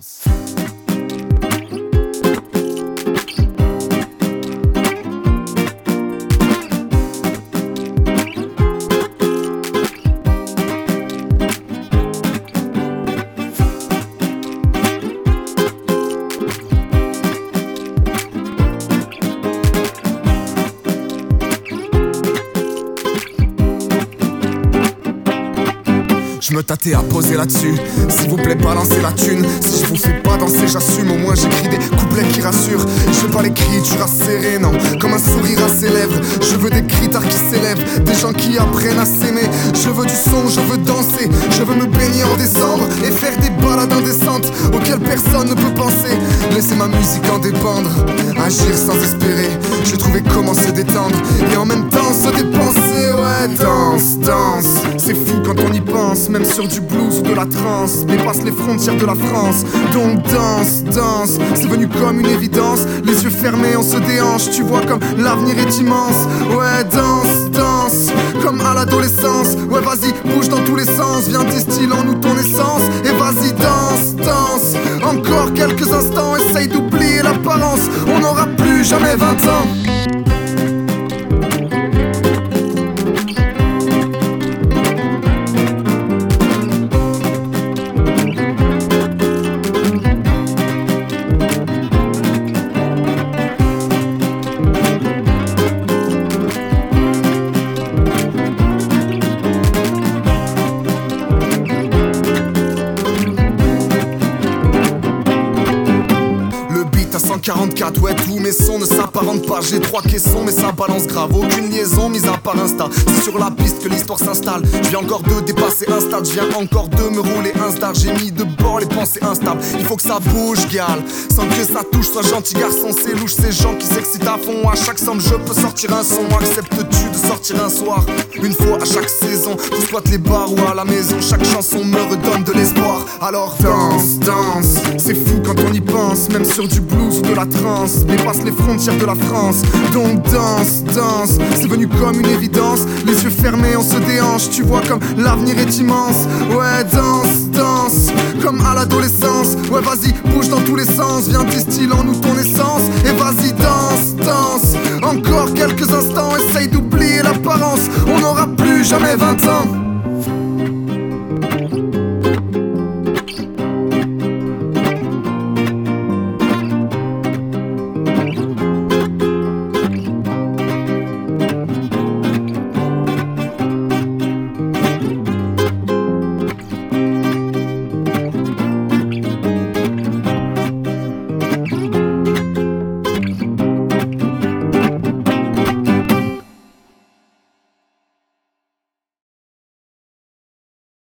Je me tâtais à poser là-dessus. S'il vous plaît, balancez la thune. Si je vous fais pas danser, j'assume. Au moins, j'écris des couplets qui rassurent. Je veux pas l'écriture serrer, non. Comme un sourire à ses lèvres. Je veux des critères qui s'élèvent. Des gens qui apprennent à s'aimer. Je veux du son, je veux danser. Je veux me baigner en décembre et faire des balades indécentes auxquelles personne ne peut penser. Laisser ma musique en dépendre. Agir sans espérer. Je trouvais comment se détendre et en même temps se dépenser. Ouais, danse, danse. C'est fou même sur du blues ou de la trance, dépasse les frontières de la France. Donc danse, danse, c'est venu comme une évidence. Les yeux fermés, on se déhanche, tu vois comme l'avenir est immense. Ouais, danse, danse, comme à l'adolescence. Ouais, vas-y, bouge dans tous les sens, viens distille en nous ton essence. Et vas-y, danse, danse, encore quelques instants, essaye d'oublier l'apparence. On n'aura plus jamais 20 ans. Ouais tous mes sons ne s'apparentent pas. J'ai trois caissons mais ça balance grave. Aucune liaison mise à part Insta. C'est sur la piste que l'histoire s'installe. Je viens encore de dépasser un stade. Je viens encore de me rouler un star. J'ai mis de bord les pensées instables. Il faut que ça bouge gal Sans que ça touche Sois gentil garçon. C'est louche Ces gens qui s'excitent à fond. À chaque somme je peux sortir un son. Acceptes-tu de sortir un soir? Une fois à chaque saison Tu squattes les bars ou à la maison. Chaque chanson me redonne de l'espoir. Alors danse, danse. C'est fou quand on y pense. Même sur du blues ou de la trance dépasse les frontières de la France. Donc danse, danse, c'est venu comme une évidence. Les yeux fermés, on se déhanche, tu vois comme l'avenir est immense. Ouais, danse, danse, comme à l'adolescence. Ouais, vas-y, bouge dans tous les sens, viens distille en nous ton essence. Et vas-y, danse, danse, encore quelques instants, essaye d'oublier l'apparence. On n'aura plus jamais 20 ans.